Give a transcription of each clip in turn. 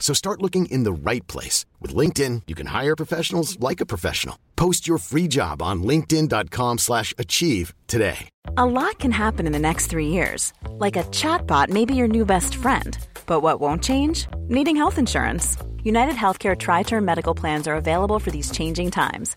So start looking in the right place. With LinkedIn, you can hire professionals like a professional. Post your free job on linkedin.com slash achieve today. A lot can happen in the next three years. Like a chatbot may be your new best friend. But what won't change? Needing health insurance. United Healthcare Tri Term Medical Plans are available for these changing times.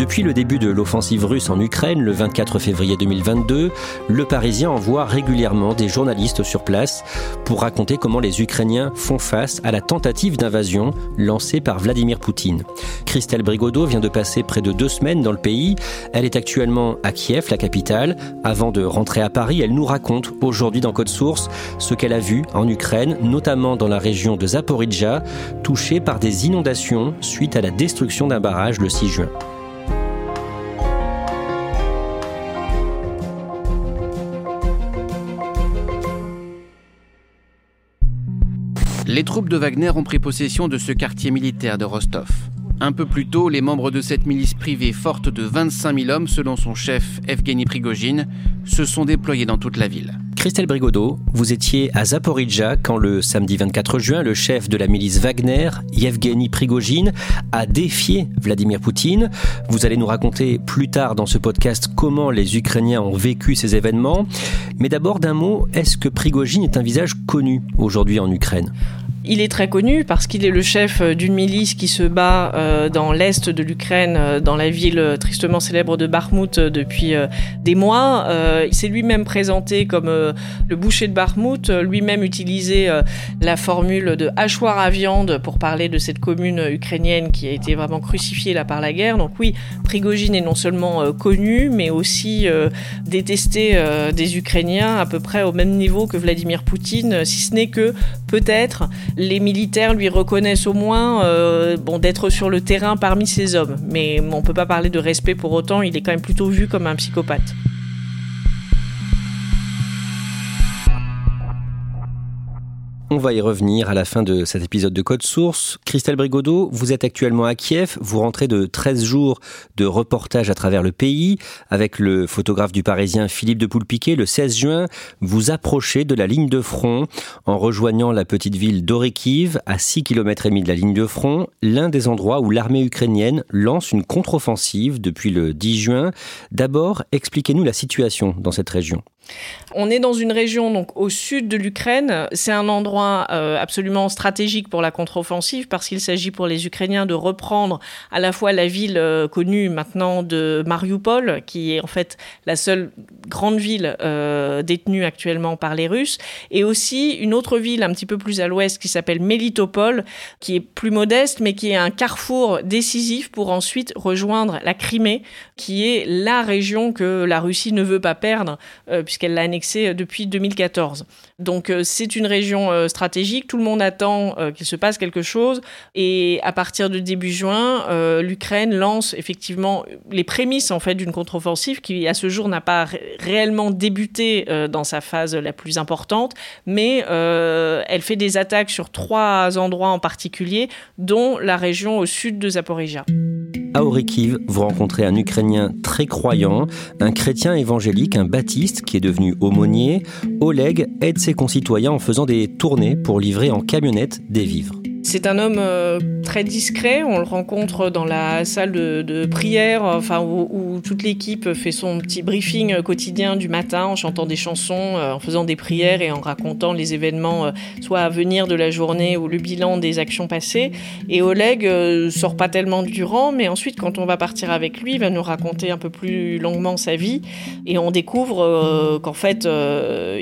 Depuis le début de l'offensive russe en Ukraine le 24 février 2022, le Parisien envoie régulièrement des journalistes sur place pour raconter comment les Ukrainiens font face à la tentative d'invasion lancée par Vladimir Poutine. Christelle Brigodeau vient de passer près de deux semaines dans le pays. Elle est actuellement à Kiev, la capitale. Avant de rentrer à Paris, elle nous raconte aujourd'hui dans Code Source ce qu'elle a vu en Ukraine, notamment dans la région de Zaporizhia, touchée par des inondations suite à la destruction d'un barrage le 6 juin. Les troupes de Wagner ont pris possession de ce quartier militaire de Rostov. Un peu plus tôt, les membres de cette milice privée forte de 25 000 hommes, selon son chef Evgeny Prigogine, se sont déployés dans toute la ville. Christelle Brigodeau, vous étiez à Zaporizhia quand le samedi 24 juin, le chef de la milice Wagner, Yevgeny Prigogine, a défié Vladimir Poutine. Vous allez nous raconter plus tard dans ce podcast comment les Ukrainiens ont vécu ces événements. Mais d'abord d'un mot, est-ce que Prigogine est un visage connu aujourd'hui en Ukraine? Il est très connu parce qu'il est le chef euh, d'une milice qui se bat euh, dans l'est de l'Ukraine, euh, dans la ville tristement célèbre de Bakhmut depuis des mois. Il s'est lui-même présenté comme le boucher de Bakhmut, lui-même utilisé la formule de hachoir à viande pour parler de cette commune ukrainienne qui a été vraiment crucifiée là par la guerre. Donc oui, Prigogine est non seulement connu, mais aussi détesté des Ukrainiens à peu près au même niveau que Vladimir Poutine, si ce n'est que peut-être les militaires lui reconnaissent au moins euh, bon, d'être sur le terrain parmi ces hommes. Mais on ne peut pas parler de respect pour autant, il est quand même plutôt vu comme un psychopathe. On va y revenir à la fin de cet épisode de Code Source. Christelle Brigodeau, vous êtes actuellement à Kiev. Vous rentrez de 13 jours de reportage à travers le pays. Avec le photographe du Parisien Philippe de Poulpiquet, le 16 juin, vous approchez de la ligne de front en rejoignant la petite ville d'Orekiv à 6 km et demi de la ligne de front, l'un des endroits où l'armée ukrainienne lance une contre-offensive depuis le 10 juin. D'abord, expliquez-nous la situation dans cette région. On est dans une région donc au sud de l'Ukraine. C'est un endroit euh, absolument stratégique pour la contre-offensive parce qu'il s'agit pour les Ukrainiens de reprendre à la fois la ville euh, connue maintenant de Mariupol, qui est en fait la seule grande ville euh, détenue actuellement par les Russes, et aussi une autre ville un petit peu plus à l'ouest qui s'appelle Melitopol, qui est plus modeste mais qui est un carrefour décisif pour ensuite rejoindre la Crimée, qui est la région que la Russie ne veut pas perdre puisqu'elle l'a annexé euh, depuis 2014. Donc euh, c'est une région euh, stratégique, tout le monde attend qu'il se passe quelque chose et à partir de début juin, l'Ukraine lance effectivement les prémices en fait d'une contre-offensive qui à ce jour n'a pas réellement débuté dans sa phase la plus importante, mais elle fait des attaques sur trois endroits en particulier, dont la région au sud de Zaporizhia. À Orikiv, vous rencontrez un Ukrainien très croyant, un chrétien évangélique, un baptiste qui est devenu aumônier. Oleg aide ses concitoyens en faisant des tournées pour livrer en camionnette des vivres. C'est un homme très discret. On le rencontre dans la salle de, prière, enfin où, toute l'équipe fait son petit briefing quotidien du matin en chantant des chansons, en faisant des prières et en racontant les événements, soit à venir de la journée ou le bilan des actions passées. Et Oleg sort pas tellement du rang, mais ensuite, quand on va partir avec lui, il va nous raconter un peu plus longuement sa vie et on découvre qu'en fait,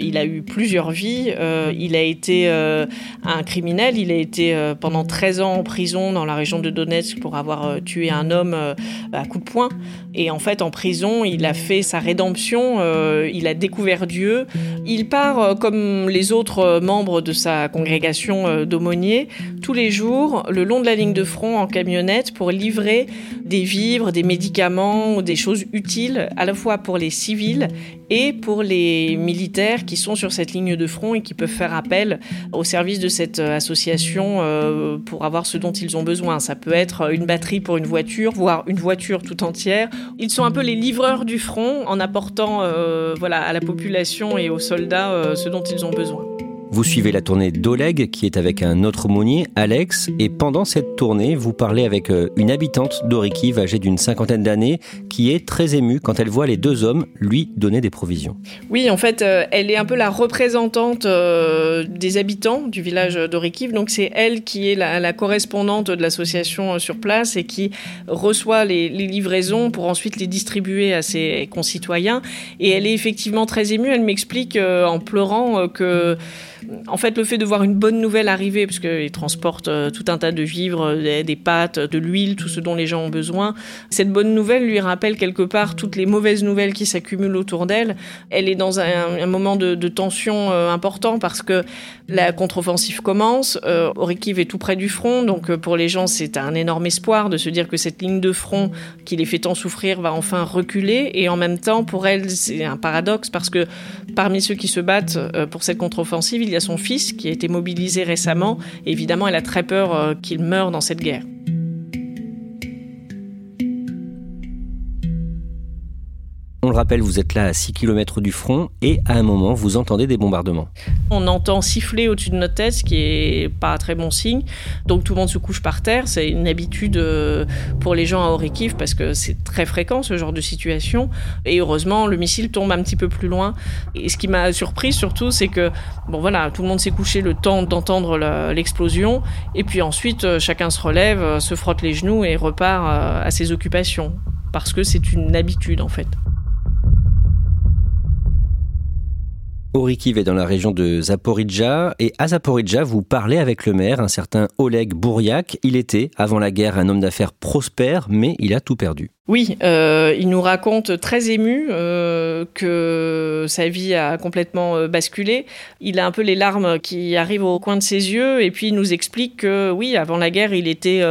il a eu plusieurs vies. il a été un criminel, il a été pendant 13 ans en prison dans la région de Donetsk pour avoir euh, tué un homme euh, à coup de poing. Et en fait, en prison, il a fait sa rédemption, euh, il a découvert Dieu. Il part, comme les autres membres de sa congrégation d'aumôniers, tous les jours le long de la ligne de front en camionnette pour livrer des vivres, des médicaments, des choses utiles à la fois pour les civils et pour les militaires qui sont sur cette ligne de front et qui peuvent faire appel au service de cette association pour avoir ce dont ils ont besoin. Ça peut être une batterie pour une voiture, voire une voiture tout entière. Ils sont un peu les livreurs du front en apportant euh, voilà, à la population et aux soldats euh, ce dont ils ont besoin. Vous suivez la tournée d'Oleg qui est avec un autre aumônier, Alex, et pendant cette tournée, vous parlez avec euh, une habitante d'Orikiv âgée d'une cinquantaine d'années qui est très émue quand elle voit les deux hommes lui donner des provisions. Oui, en fait, euh, elle est un peu la représentante euh, des habitants du village d'Orikiv, donc c'est elle qui est la, correspondante de l'association sur place et qui reçoit les, les livraisons pour ensuite les distribuer à ses concitoyens. Et elle est effectivement très émue, elle m'explique en pleurant que en fait, le fait de voir une bonne nouvelle arriver, parce qu'ils transportent euh, tout un tas de vivres, des, pâtes, de l'huile, tout ce dont les gens ont besoin, cette bonne nouvelle lui rappelle quelque part toutes les mauvaises nouvelles qui s'accumulent autour d'elle. Elle est dans un, moment de, tension euh, important parce que la contre-offensive commence, euh, est tout près du front, donc pour les gens c'est un énorme espoir de se dire que cette ligne de front qui les fait tant souffrir va enfin reculer, et en même temps pour elle c'est un paradoxe parce que parmi ceux qui se battent pour cette contre-offensive, il y a son fils qui a été mobilisé récemment. évidemment, elle a très peur euh, qu'il meure dans cette guerre. On le rappelle, vous êtes là à 6 km du front et à un moment, vous entendez des bombardements. On entend siffler au-dessus de notre tête, ce qui est pas un très bon signe. Donc tout le monde se couche par terre. C'est une habitude euh, pour les gens à Orikiv parce que c'est très fréquent ce genre de situation. Et heureusement, le missile tombe un petit peu plus loin. Et ce qui m'a surpris surtout, c'est que bon voilà, tout le monde s'est couché le temps d'entendre l'explosion. Et puis ensuite, euh, chacun se relève, euh, se frotte les genoux et repart à ses occupations. Parce que c'est une habitude en fait. Orikiv est dans la région de Zaporizhia et à Zaporizhia, vous parlez avec le maire, un certain Oleg Bouriak. Il était, avant la guerre, un homme d'affaires prospère, mais il a tout perdu. Oui, euh, il nous raconte très ému euh, que sa vie a complètement euh, basculé. Il a un peu les larmes qui arrivent au coin de ses yeux et puis il nous explique que oui, avant la guerre, il était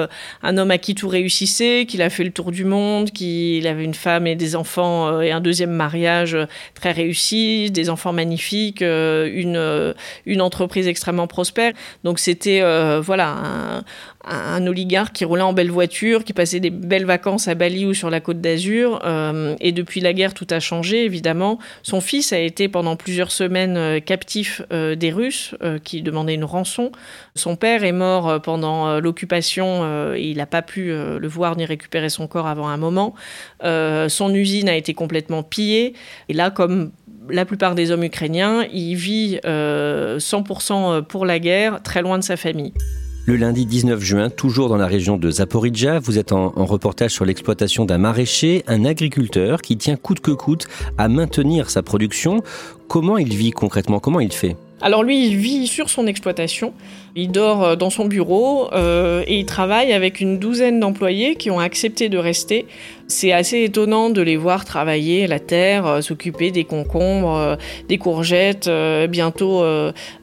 un homme à qui tout réussissait, qu'il a fait le tour du monde, qu'il avait une femme et des enfants et un deuxième mariage très réussi, des enfants magnifiques, une, une entreprise extrêmement prospère. Donc c'était voilà un, un oligarque qui roulait en belle voiture, qui passait des belles vacances à Bali ou sur la côte d'Azur. Euh, et depuis la guerre, tout a changé, évidemment. Son fils a été pendant plusieurs semaines euh, captif euh, des Russes qui demandaient une rançon. Son père est mort pendant l'occupation et il n'a pas pu le voir ni récupérer son corps avant un moment. son usine a été complètement pillée. Et là, comme la plupart des hommes ukrainiens, il vit 100% pour la guerre, très loin de sa famille. Le lundi 19 juin, toujours dans la région de Zaporizhia, vous êtes en, reportage sur l'exploitation d'un maraîcher, un agriculteur qui tient coûte que coûte à maintenir sa production. Comment il vit concrètement? Comment il fait? Alors lui, il vit sur son exploitation, il dort euh, dans son bureau euh, et il travaille avec une douzaine d'employés qui ont accepté de rester c'est assez étonnant de les voir travailler la terre, euh, s'occuper des concombres, euh, des courgettes, euh, bientôt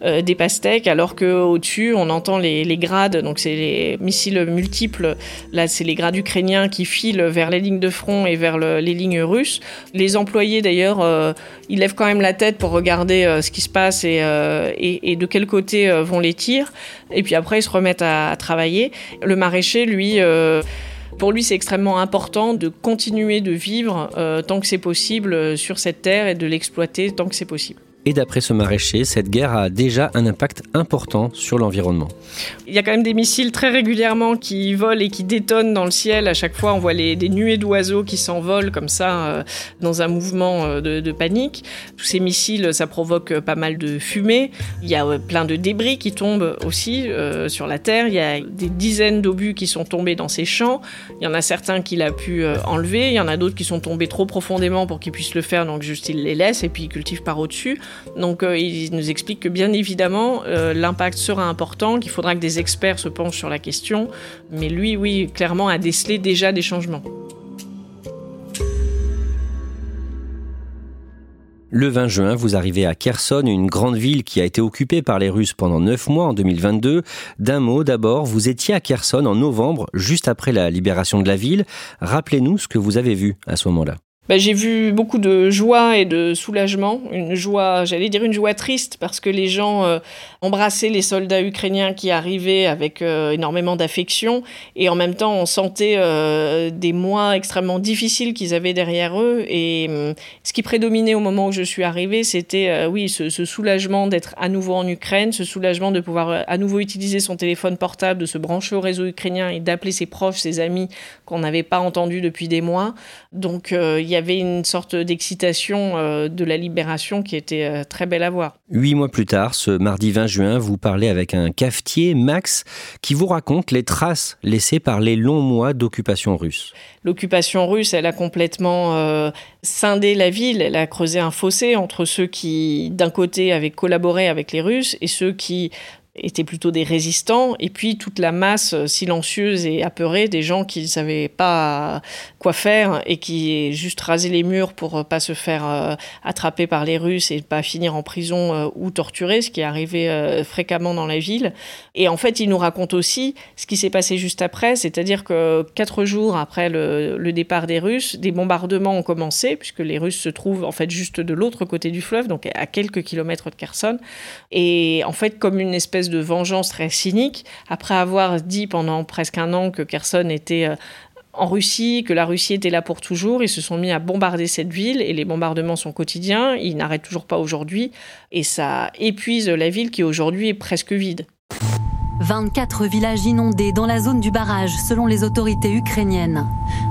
des pastèques, alors que au-dessus on entend les, grades, donc c'est les missiles multiples. Là, c'est les grades ukrainiens qui filent vers les lignes de front et vers les lignes russes. Les employés d'ailleurs, ils lèvent quand même la tête pour regarder ce qui se passe et, et, de quel côté vont les tirs. Et puis après, ils se remettent à, à travailler. Le maraîcher, lui. Pour lui, c'est extrêmement important de continuer de vivre euh, tant que c'est possible euh, sur cette terre et de l'exploiter tant que c'est possible. Et d'après ce maraîcher, cette guerre a déjà un impact important sur l'environnement. Il y a quand même des missiles très régulièrement qui volent et qui détonnent dans le ciel. À chaque fois, on voit des nuées d'oiseaux qui s'envolent comme ça euh, dans un mouvement euh, de, panique. Tous ces missiles, ça provoque pas mal de fumée. Il y a euh, plein de débris qui tombent aussi euh, sur la terre. Il y a des dizaines d'obus qui sont tombés dans ces champs. Il y en a certains qu'il a pu enlever. Il y en a d'autres qui sont tombés trop profondément pour qu'il puisse le faire, donc juste il les laisse et puis il cultive par au-dessus. Donc euh, il nous explique que bien évidemment euh, l'impact sera important, qu'il faudra que des experts se penchent sur la question, mais lui, oui, clairement a décelé déjà des changements. Le 20 juin, vous arrivez à Kherson, une grande ville qui a été occupée par les Russes pendant neuf mois en 2022. D'un mot d'abord, vous étiez à Kherson en novembre, juste après la libération de la ville. Rappelez-nous ce que vous avez vu à ce moment-là. Ben, j'ai vu beaucoup de joie et de soulagement, une joie, j'allais dire une joie triste, parce que les gens euh, embrassaient les soldats ukrainiens qui arrivaient avec euh, énormément d'affection, et en même temps on sentait euh, des mois extrêmement difficiles qu'ils avaient derrière eux, et hum, ce qui prédominait au moment où je suis arrivée, c'était oui ce, ce, soulagement d'être à nouveau en Ukraine, ce soulagement de pouvoir à nouveau utiliser son téléphone portable, de se brancher au réseau ukrainien et d'appeler ses proches, ses amis qu'on n'avait pas entendus depuis des mois. Donc il y avait une sorte d'excitation euh, de la libération qui était euh, très belle à voir. Huit mois plus tard, ce mardi 20 juin, vous parlez avec un cafetier, Max, qui vous raconte les traces laissées par les longs mois d'occupation russe. L'occupation russe, elle a complètement euh, scindé la ville, elle a creusé un fossé entre ceux qui, d'un côté, avaient collaboré avec les Russes et ceux qui étaient plutôt des résistants, et puis toute la masse silencieuse et apeurée des gens qui ne savaient pas quoi faire et qui juste rasaient les murs pour pas se faire euh, attraper par les Russes et pas finir en prison euh, ou torturés, ce qui est arrivé euh, fréquemment dans la ville. Et en fait, il nous raconte aussi ce qui s'est passé juste après, c'est-à-dire que quatre jours après le, le, départ des Russes, des bombardements ont commencé, puisque les Russes se trouvent en fait juste de l'autre côté du fleuve, donc à quelques kilomètres de Kherson. Et en fait, comme une espèce de vengeance très cynique, après avoir dit pendant presque un an que Kherson était euh, en Russie, que la Russie était là pour toujours. Ils se sont mis à bombarder cette ville et les bombardements sont quotidiens. Ils n'arrêtent toujours pas aujourd'hui et ça épuise la ville qui aujourd'hui est presque vide. 24 villages inondés dans la zone du barrage selon les autorités ukrainiennes.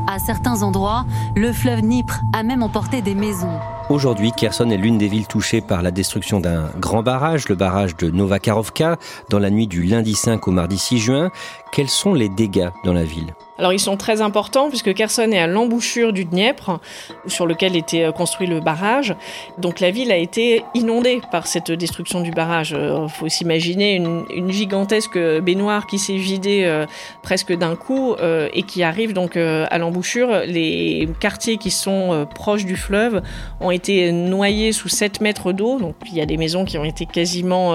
À certains endroits, le fleuve Dnipr a même emporté des maisons. Aujourd'hui, Kherson est l'une des villes touchées par la destruction d'un grand barrage, le barrage de Novakarovka, dans la nuit du lundi 5 au mardi 6 juin. Quels sont les dégâts dans la ville? Alors ils sont très importants puisque Kherson est à l'embouchure du Dniepr sur lequel était euh, construit le barrage. Donc la ville a été inondée par cette destruction du barrage. Il euh, faut s'imaginer une, gigantesque baignoire qui s'est vidée euh, presque d'un coup et qui arrive donc à l'embouchure. Les quartiers qui sont proches du fleuve ont été noyés sous 7 mètres d'eau. Donc il y a des maisons qui ont été quasiment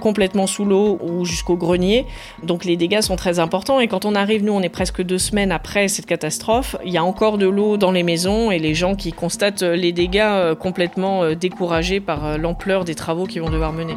complètement sous l'eau ou jusqu'au grenier. Donc les dégâts sont très importants et quand on arrive, nous on est presque deux semaines après cette catastrophe, il y a encore de l'eau dans les maisons et les gens qui constatent les dégâts euh, complètement euh, découragés par euh, l'ampleur des travaux qu'ils vont devoir mener.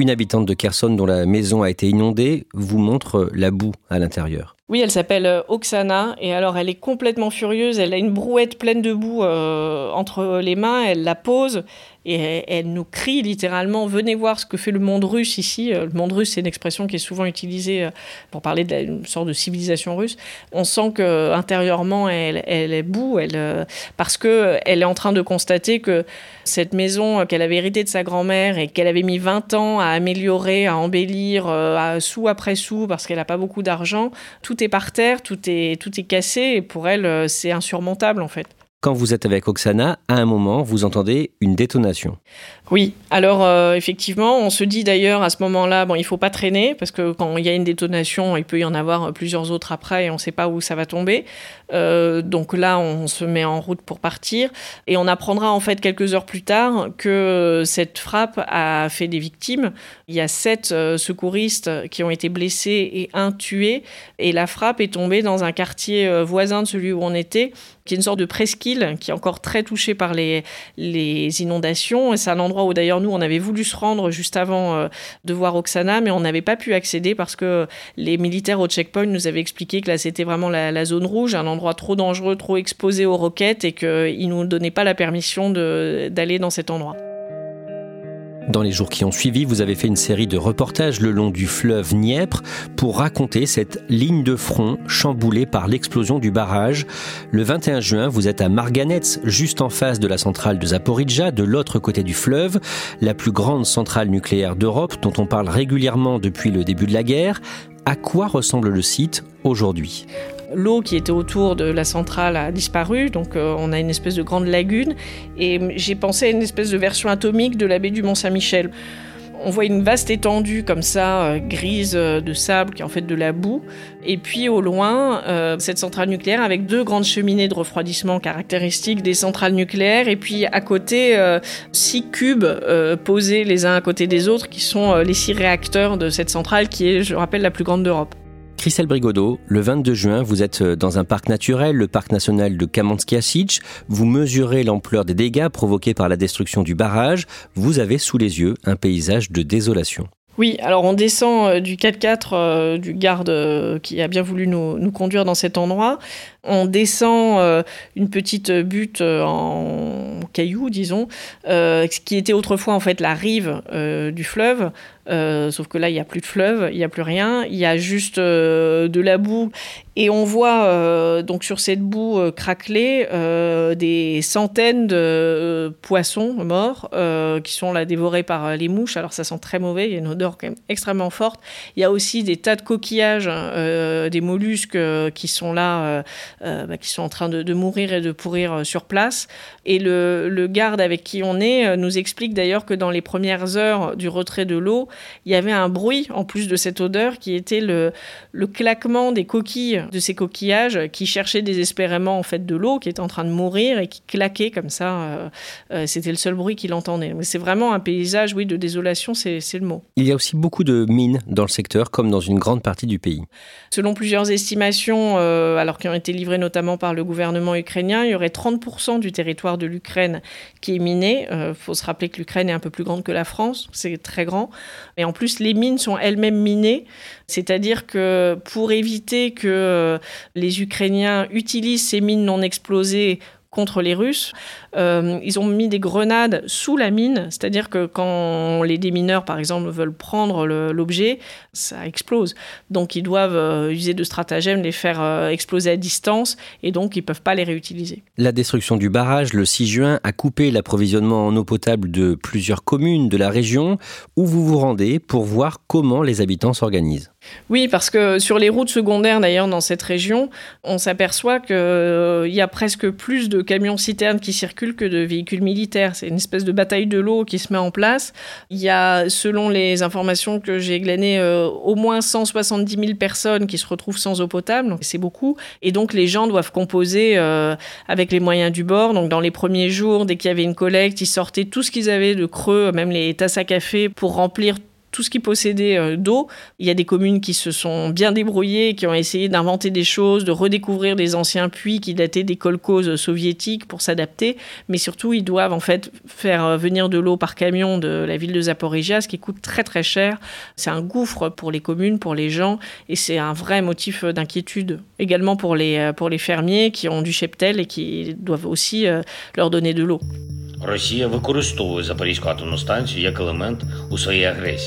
Une habitante de Kherson dont la maison a été inondée vous montre la boue à l'intérieur. Oui, elle s'appelle Oksana et alors elle est complètement furieuse. Elle a une brouette pleine de boue euh, entre les mains. Elle la pose et elle, nous crie littéralement Venez voir ce que fait le monde russe ici. Le monde russe, c'est une expression qui est souvent utilisée pour parler d'une sorte de civilisation russe. On sent que intérieurement, elle, elle est boue elle, parce que elle est en train de constater que cette maison qu'elle avait héritée de sa grand-mère et qu'elle avait mis 20 ans à améliorer, à embellir, à sou après sou parce qu'elle n'a pas beaucoup d'argent, tout est par terre, tout est, tout est cassé, et pour elle, c'est insurmontable en fait. Quand vous êtes avec Oksana, à un moment, vous entendez une détonation. Oui, alors euh, effectivement, on se dit d'ailleurs à ce moment-là, bon, il faut pas traîner parce que quand il y a une détonation, il peut y en avoir plusieurs autres après et on ne sait pas où ça va tomber. Euh, donc là, on se met en route pour partir et on apprendra en fait quelques heures plus tard que cette frappe a fait des victimes. Il y a sept euh, secouristes qui ont été blessés et un tué et la frappe est tombée dans un quartier voisin de celui où on était qui est une sorte de presqu'île qui est encore très touchée par les, inondations. Et c'est un endroit où d'ailleurs nous, on avait voulu se rendre juste avant euh, de voir Oksana, mais on n'avait pas pu accéder parce que les militaires au checkpoint nous avaient expliqué que là, c'était vraiment la, la, zone rouge, un endroit trop dangereux, trop exposé aux roquettes et qu'ils ne nous donnaient pas la permission d'aller dans cet endroit. Dans les jours qui ont suivi, vous avez fait une série de reportages le long du fleuve Dniepr pour raconter cette ligne de front chamboulée par l'explosion du barrage. Le 21 juin, vous êtes à Marganets, juste en face de la centrale de Zaporizhzhia, de l'autre côté du fleuve, la plus grande centrale nucléaire d'Europe dont on parle régulièrement depuis le début de la guerre. À quoi ressemble le site aujourd'hui? L'eau qui était autour de la centrale a disparu, donc euh, on a une espèce de grande lagune. Et j'ai pensé à une espèce de version atomique de la baie du Mont-Saint-Michel. On voit une vaste étendue comme ça, euh, grise euh, de sable, qui est en fait de la boue. Et puis au loin, cette centrale nucléaire avec deux grandes cheminées de refroidissement caractéristiques des centrales nucléaires. Et puis à côté, six cubes posés les uns à côté des autres, qui sont les six réacteurs de cette centrale, qui est, je rappelle, la plus grande d'Europe. Christelle Brigodeau, le 22 juin, vous êtes euh, dans un parc naturel, le parc national de Kamenski Vous mesurez l'ampleur des dégâts provoqués par la destruction du barrage. Vous avez sous les yeux un paysage de désolation. Oui, alors on descend euh, du 4x4 euh, du garde qui a bien voulu nous, conduire dans cet endroit. On descend une petite butte en cailloux, disons, ce qui était autrefois en fait la rive du fleuve. Euh, sauf que là, il n'y a plus de fleuve, il n'y a plus rien, il y a juste euh, de la boue. Et on voit euh, donc sur cette boue craquelée des centaines de poissons morts qui sont là dévorés par les mouches. Alors ça sent très mauvais, il y a une odeur extrêmement forte. Il y a aussi des tas de coquillages, des mollusques qui sont là, bah, qui sont en train de, mourir et de pourrir sur place. Et le, le garde avec qui on est nous explique d'ailleurs que dans les premières heures du retrait de l'eau, il y avait un bruit, en plus de cette odeur, qui était le, le claquement des coquilles, de ces coquillages, qui cherchaient désespérément en fait de l'eau, qui était en train de mourir et qui claquaient comme ça. Euh, euh, c'était le seul bruit qu'il entendait. C'est vraiment un paysage, oui, de désolation, c'est le mot. Il y a aussi beaucoup de mines dans le secteur, comme dans une grande partie du pays. Selon plusieurs estimations, euh, alors qui ont été livrées notamment par le gouvernement ukrainien, il y aurait 30% du territoire de l'Ukraine qui est miné. Il faut se rappeler que l'Ukraine est un peu plus grande que la France, c'est très grand. Et en plus, les mines sont elles-mêmes minées, c'est-à-dire que pour éviter que euh, les Ukrainiens utilisent ces mines non explosées contre les Russes. Euh, ils ont mis des grenades sous la mine, c'est-à-dire que quand les démineurs, par exemple, veulent prendre l'objet, ça explose. Donc ils doivent euh, user de stratagèmes, les faire euh, exploser à distance, et donc ils ne peuvent pas les réutiliser. La destruction du barrage le 6 juin a coupé l'approvisionnement en eau potable de plusieurs communes de la région, où vous vous rendez pour voir comment les habitants s'organisent? Oui, parce que sur les routes secondaires, d'ailleurs, dans cette région, on s'aperçoit qu'il euh, y a presque plus de camions-citernes qui circulent que de véhicules militaires. C'est une espèce de bataille de l'eau qui se met en place. Il y a, selon les informations que j'ai glanées, euh, au moins 170 000 personnes qui se retrouvent sans eau potable. C'est beaucoup. Et donc, les gens doivent composer euh, avec les moyens du bord. Donc, dans les premiers jours, dès qu'il y avait une collecte, ils sortaient tout ce qu'ils avaient de creux, même les tasses à café, pour remplir tout ce qui possédait euh, d'eau. Il y a des communes qui se sont bien débrouillées, qui ont essayé d'inventer des choses, de redécouvrir des anciens puits qui dataient des kolkhozes soviétiques pour s'adapter. Mais surtout, ils doivent en fait faire euh, venir de l'eau par camion de la ville de Zaporizhia, ce qui coûte très très cher. C'est un gouffre pour les communes, pour les gens, et c'est un vrai motif d'inquiétude. Également pour les, euh, pour les fermiers qui ont du cheptel et qui doivent aussi leur donner de l'eau.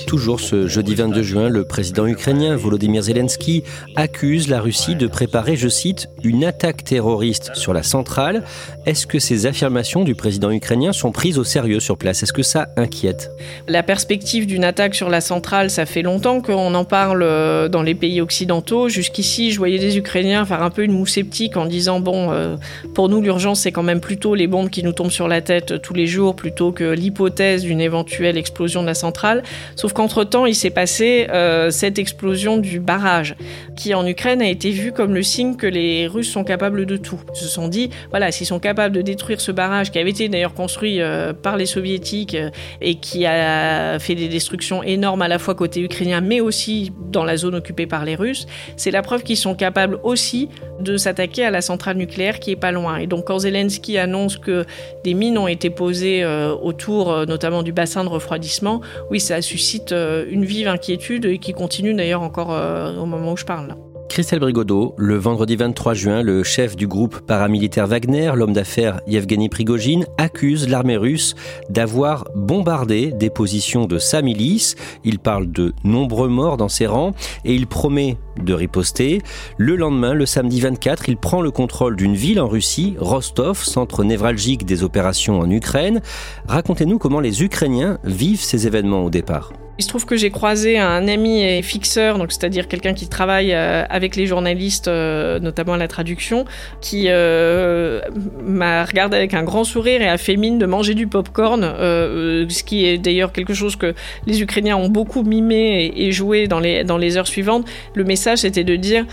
Toujours ce jeudi 22 juin, le président ukrainien Volodymyr Zelensky accuse la Russie de préparer, je cite, une attaque terroriste sur la centrale. Est-ce que ces affirmations du président ukrainien sont prises au sérieux sur place? Est-ce que ça inquiète? La perspective d'une attaque sur la centrale, ça fait longtemps qu'on en parle euh, dans les pays occidentaux. Jusqu'ici, je voyais des Ukrainiens faire un peu une moue sceptique en disant bon, euh, pour nous l'urgence c'est quand même plutôt les bombes qui nous tombent sur la tête tous les jours plutôt que l'hypothèse d'une éventuelle explosion de la centrale. Sauf qu'entre-temps, il s'est passé euh, cette explosion du barrage, qui en Ukraine a été vue comme le signe que les Russes sont capables de tout. Ils se sont dit, voilà, s'ils sont capables de détruire ce barrage qui avait été d'ailleurs construit euh, par les soviétiques euh, et qui a fait des destructions énormes à la fois côté ukrainien mais aussi dans la zone occupée par les Russes, c'est la preuve qu'ils sont capables aussi de s'attaquer à la centrale nucléaire qui est pas loin. Et donc quand Zelensky annonce que des mines ont été posées euh, autour euh, notamment du bassin de refroidissement, oui, ça suscite euh, une vive inquiétude et qui continue d'ailleurs encore au moment où je parle. Christelle Brigodeau, le vendredi 23 juin, le chef du groupe paramilitaire Wagner, l'homme d'affaires Yevgeny Prigogine, accuse l'armée russe d'avoir bombardé des positions de sa milice. Il parle de nombreux morts dans ses rangs et il promet de riposter. Le lendemain, le samedi 24, il prend le contrôle d'une ville en Russie, Rostov, centre névralgique des opérations en Ukraine. Racontez-nous comment les Ukrainiens vivent ces événements au départ. Il se trouve que j'ai croisé un ami fixeur, donc c'est-à-dire quelqu'un qui travaille euh, avec les journalistes, euh, notamment à la traduction, qui euh, m'a regardé avec un grand sourire et a fait mine de manger du pop-corn, ce qui est d'ailleurs quelque chose que les Ukrainiens ont beaucoup mimé et, joué dans les, dans les heures suivantes. Le message c'était de dire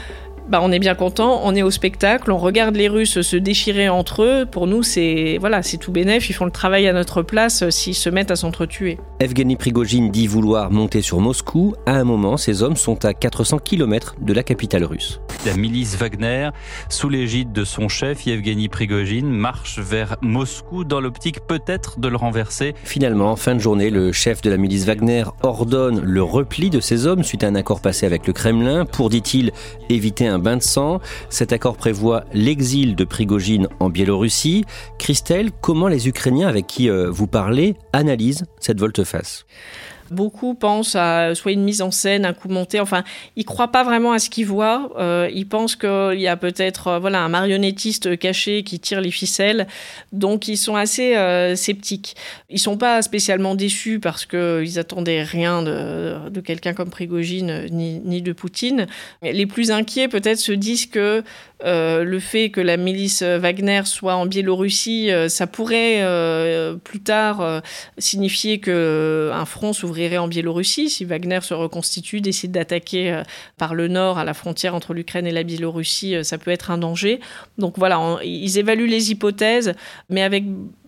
bah, on est bien content, on est au spectacle, on regarde les Russes se déchirer entre eux. Pour nous, c'est voilà, c'est tout bénef. Ils font le travail à notre place euh, s'ils se mettent à s'entretuer. Evgeny Prigogine dit vouloir monter sur Moscou. À un moment, ces hommes sont à 400 km de la capitale russe. La milice Wagner, sous l'égide de son chef Yevgeny Prigogine, marche vers Moscou dans l'optique peut-être de le renverser. Finalement, en fin de journée, le chef de la milice Wagner ordonne le repli de ces hommes suite à un accord passé avec le Kremlin pour, dit-il, éviter un bain de sang. Cet accord prévoit l'exil de Prigogine en Biélorussie. Christelle, comment les Ukrainiens avec qui euh, vous parlez analysent cette volte-face? Beaucoup pensent à soit une mise en scène, un coup monté. Enfin, ils croient pas vraiment à ce qu'ils voient. Euh, ils pensent qu'il y a peut-être euh, voilà un marionnettiste caché qui tire les ficelles. Donc, ils sont assez euh, sceptiques. Ils sont pas spécialement déçus parce qu'ils attendaient rien de, de quelqu'un comme Prigogine ni, ni, de Poutine. Les plus inquiets peut-être se disent que le fait que la milice Wagner soit en Biélorussie, ça pourrait plus tard signifier que un front s'ouvrirait en Biélorussie si Wagner se reconstitue, décide d'attaquer par le nord à la frontière entre l'Ukraine et la Biélorussie, ça peut être un danger. Donc voilà, ils évaluent les hypothèses, mais avec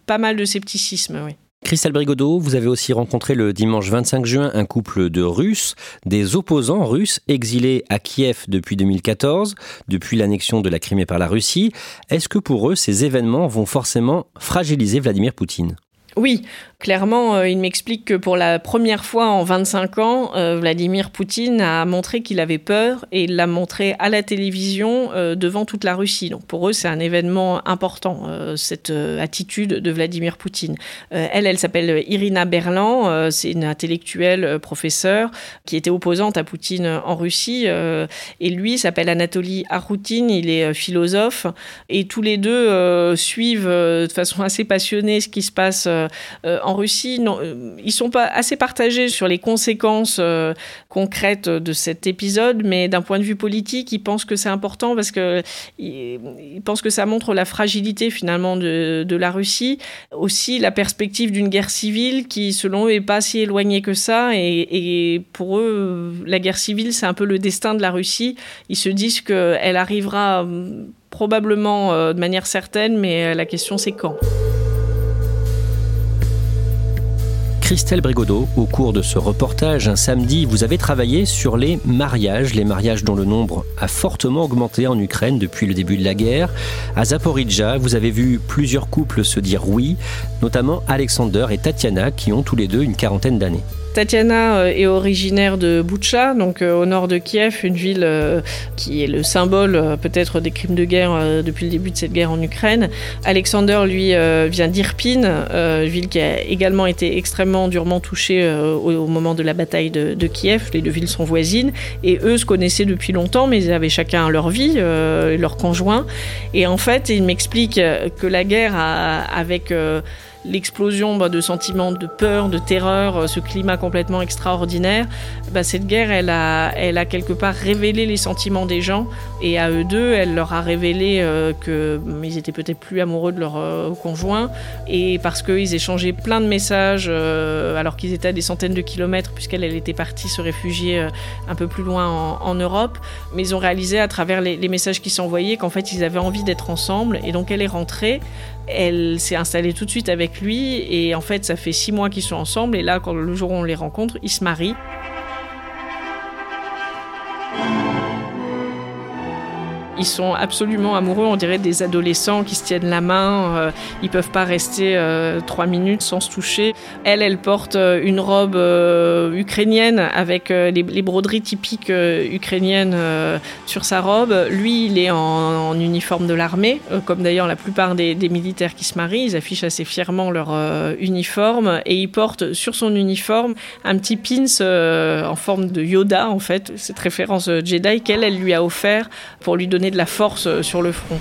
pas mal de scepticisme, oui. Christelle Brigodeau, vous avez aussi rencontré le dimanche 25 juin un couple de Russes, des opposants russes exilés à Kiev depuis 2014, depuis l'annexion de la Crimée par la Russie. Est-ce que pour eux, ces événements vont forcément fragiliser Vladimir Poutine? Oui, clairement, euh, il m'explique que pour la première fois en 25 ans, euh, Vladimir Poutine a montré qu'il avait peur et il l'a montré à la télévision euh, devant toute la Russie. Donc pour eux, c'est un événement important, cette attitude de Vladimir Poutine. elle, elle s'appelle Irina Berlan, c'est une intellectuelle professeure qui était opposante à Poutine en Russie. et lui s'appelle Anatoly Aroutine, il est philosophe. Et tous les deux suivent de façon assez passionnée ce qui se passe euh, en Russie, non, euh, ils sont pas assez partagés sur les conséquences euh, concrètes de cet épisode, mais d'un point de vue politique, ils pensent que c'est important parce que ils, pensent que ça montre la fragilité finalement de, la Russie, aussi la perspective d'une guerre civile qui, selon eux, est pas si éloignée que ça, et, et pour eux, la guerre civile, c'est un peu le destin de la Russie. Ils se disent qu'elle arrivera probablement de manière certaine, mais la question c'est quand. Christelle Brigodeau, au cours de ce reportage, un samedi, vous avez travaillé sur les mariages, les mariages dont le nombre a fortement augmenté en Ukraine depuis le début de la guerre. À Zaporizhia, vous avez vu plusieurs couples se dire oui, notamment Alexander et Tatiana, qui ont tous les deux une quarantaine d'années. Tatiana euh, est originaire de Boucha, donc euh, au nord de Kiev, une ville euh, qui est le symbole peut-être des crimes de guerre depuis le début de cette guerre en Ukraine. Alexander, lui, vient d'Irpin, ville qui a également été extrêmement durement touchée au moment de la bataille de, Kiev. Les deux villes sont voisines et eux se connaissaient depuis longtemps, mais ils avaient chacun leur vie, leur conjoint. Et en fait, il m'explique que la guerre avec l'explosion bah, de sentiments de peur, de terreur, ce climat complètement extraordinaire, bah, cette guerre, elle a, quelque part révélé les sentiments des gens et à eux deux, elle leur a révélé euh, qu'ils étaient peut-être plus amoureux de leur euh, conjoint et parce qu'ils échangeaient plein de messages euh, alors qu'ils étaient à des centaines de kilomètres puisqu'elle elle était partie se réfugier un peu plus loin en, Europe. Mais ils ont réalisé à travers les, les messages qui s'envoyaient qu'en fait ils avaient envie d'être ensemble et donc elle est rentrée. Elle s'est installée tout de suite avec lui et en fait ça fait six mois qu'ils sont ensemble et là quand le jour où on les rencontre, ils se marient. Ils sont absolument amoureux, on dirait des adolescents qui se tiennent la main. Euh, ils peuvent pas rester euh, trois minutes sans se toucher. Elle, elle porte euh, une robe ukrainienne avec les, broderies typiques ukrainiennes sur sa robe. Lui, il est en, uniforme de l'armée, comme d'ailleurs la plupart des, militaires qui se marient. Ils affichent assez fièrement leur uniforme et il porte sur son uniforme un petit pins en forme de Yoda, en fait, cette référence Jedi qu'elle, elle lui a offert pour lui donner de la force euh, sur le front.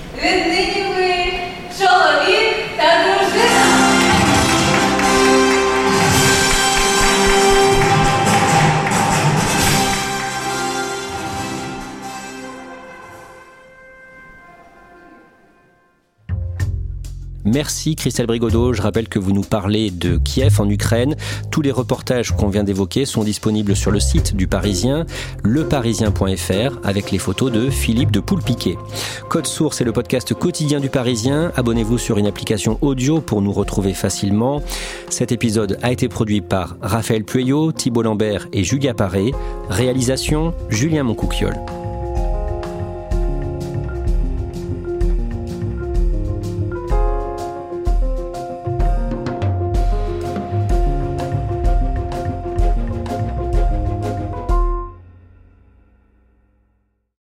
Merci Christelle Brigodeau. Je rappelle que vous nous parlez de Kiev en Ukraine. Tous les reportages qu'on vient d'évoquer sont disponibles sur le site du Parisien, leparisien.fr, avec les photos de Philippe de Poulpiquet. Code Source est le podcast quotidien du Parisien. Abonnez-vous sur une application audio pour nous retrouver facilement. Cet épisode a été produit par Raphaël Pueyo, Thibault Lambert et Julia Paré. Réalisation Julien Moncouquiole.